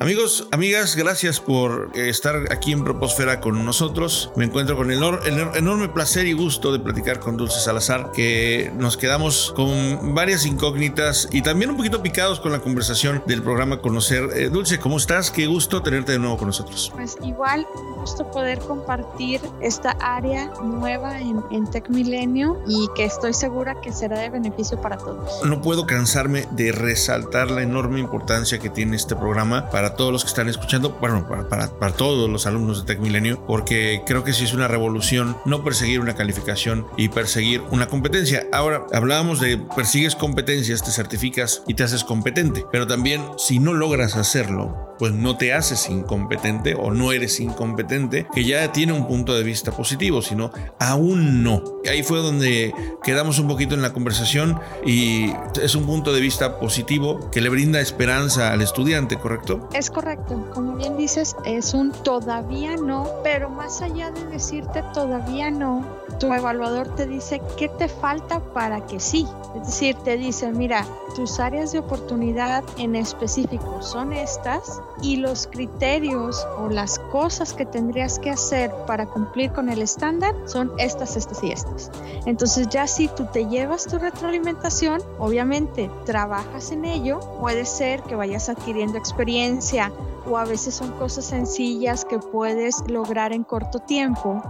Amigos, amigas, gracias por eh, estar aquí en Proposfera con nosotros. Me encuentro con el, enorme placer y gusto de platicar con Dulce Salazar, que nos quedamos con varias incógnitas y también un poquito picados con la conversación del programa Conocer. Eh, Dulce, ¿cómo estás? Qué gusto tenerte de nuevo con nosotros. Pues igual, gusto poder compartir esta área nueva en, en Tech Milenio y que estoy segura que será de beneficio para todos. No puedo cansarme de resaltar la enorme importancia que tiene este programa para todos los que están escuchando, bueno, para, para, todos los alumnos de Tech Milenio, porque creo que sí es una revolución no perseguir una calificación y perseguir una competencia. Ahora, hablábamos de persigues competencias, te certificas y te haces competente, pero también si no logras hacerlo, pues no te haces incompetente o no eres incompetente, que ya tiene un punto de vista positivo, sino aún no. Ahí fue donde quedamos un poquito en la conversación y es un punto de vista positivo que le brinda esperanza al estudiante, ¿correcto? Es correcto, como bien dices, es un todavía no, pero más allá de decirte todavía no, tu evaluador te dice qué te falta para que sí. Es decir, te dice, mira, tus áreas de oportunidad en específico son estas y los criterios o las cosas que tendrías que hacer para cumplir con el estándar son estas, estas y estas. Entonces ya si tú te llevas tu retroalimentación, obviamente trabajas en ello, puede ser que vayas adquiriendo experiencia o a veces son cosas sencillas que puedes lograr en corto tiempo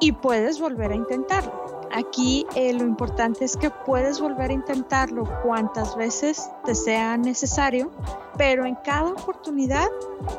y puedes volver a intentarlo. Aquí eh, lo importante es que puedes volver a intentarlo cuantas veces te sea necesario, pero en cada oportunidad,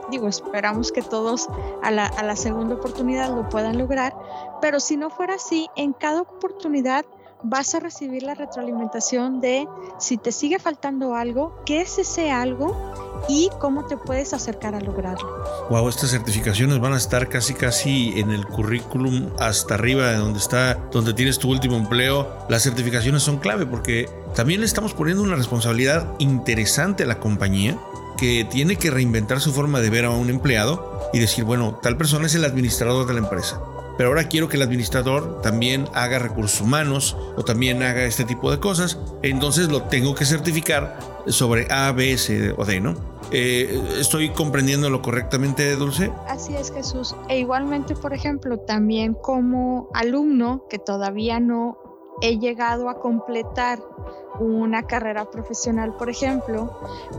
digo, esperamos que todos a la, a la segunda oportunidad lo puedan lograr, pero si no fuera así, en cada oportunidad vas a recibir la retroalimentación de si te sigue faltando algo, qué es ese algo y cómo te puedes acercar a lograrlo. Wow, estas certificaciones van a estar casi casi en el currículum hasta arriba de donde está, donde tienes tu último empleo. Las certificaciones son clave porque también le estamos poniendo una responsabilidad interesante a la compañía que tiene que reinventar su forma de ver a un empleado y decir, bueno, tal persona es el administrador de la empresa pero ahora quiero que el administrador también haga recursos humanos o también haga este tipo de cosas. Entonces lo tengo que certificar sobre A, B, C o D, ¿no? Eh, ¿Estoy comprendiéndolo correctamente, Dulce? Así es, Jesús. E igualmente, por ejemplo, también como alumno que todavía no he llegado a completar una carrera profesional, por ejemplo,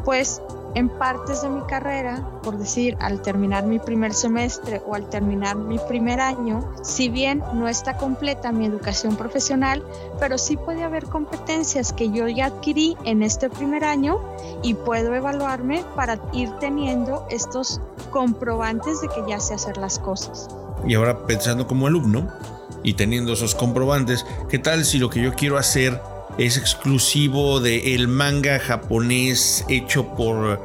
pues en partes de mi carrera, por decir, al terminar mi primer semestre o al terminar mi primer año, si bien no está completa mi educación profesional, pero sí puede haber competencias que yo ya adquirí en este primer año y puedo evaluarme para ir teniendo estos comprobantes de que ya sé hacer las cosas. Y ahora pensando como alumno y teniendo esos comprobantes, ¿qué tal si lo que yo quiero hacer es exclusivo del el manga japonés hecho por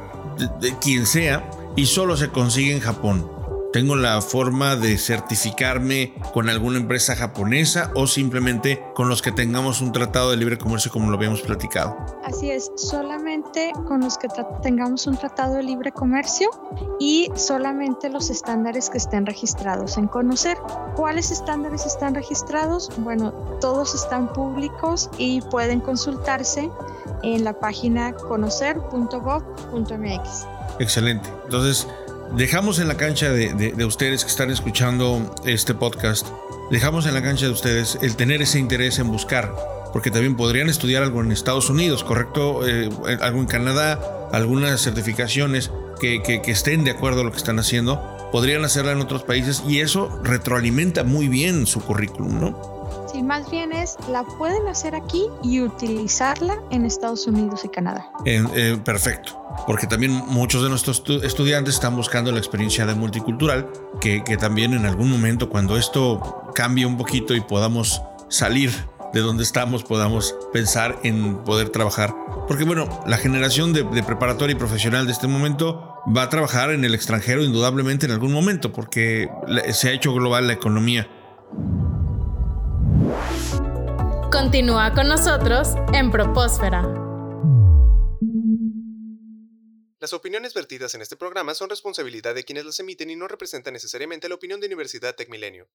quien sea y solo se consigue en Japón. Tengo la forma de certificarme con alguna empresa japonesa o simplemente con los que tengamos un tratado de libre comercio como lo habíamos platicado. Así es, solamente con los que tengamos un tratado de libre comercio y solamente los estándares que estén registrados en conocer. ¿Cuáles estándares están registrados? Bueno, todos están públicos y pueden consultarse en la página conocer.gov.mx. Excelente. Entonces, dejamos en la cancha de, ustedes que están escuchando este podcast, dejamos en la cancha de ustedes el tener ese interés en buscar, porque también podrían estudiar algo en Estados Unidos, ¿correcto? Eh, algo en Canadá, algunas certificaciones que, que estén de acuerdo a lo que están haciendo, podrían hacerla en otros países y eso retroalimenta muy bien su currículum, ¿no? Sí, más bien es, la pueden hacer aquí y utilizarla en Estados Unidos y Canadá. Eh, perfecto, porque también muchos de nuestros estudiantes están buscando la experiencia de multicultural, que, que también en algún momento cuando esto cambie un poquito y podamos salir de donde estamos podamos pensar en poder trabajar. Porque bueno, la generación de, de, preparatoria y profesional de este momento va a trabajar en el extranjero indudablemente en algún momento porque se ha hecho global la economía. Continúa con nosotros en Propósfera. Las opiniones vertidas en este programa son responsabilidad de quienes las emiten y no representan necesariamente la opinión de Universidad Tecmilenio.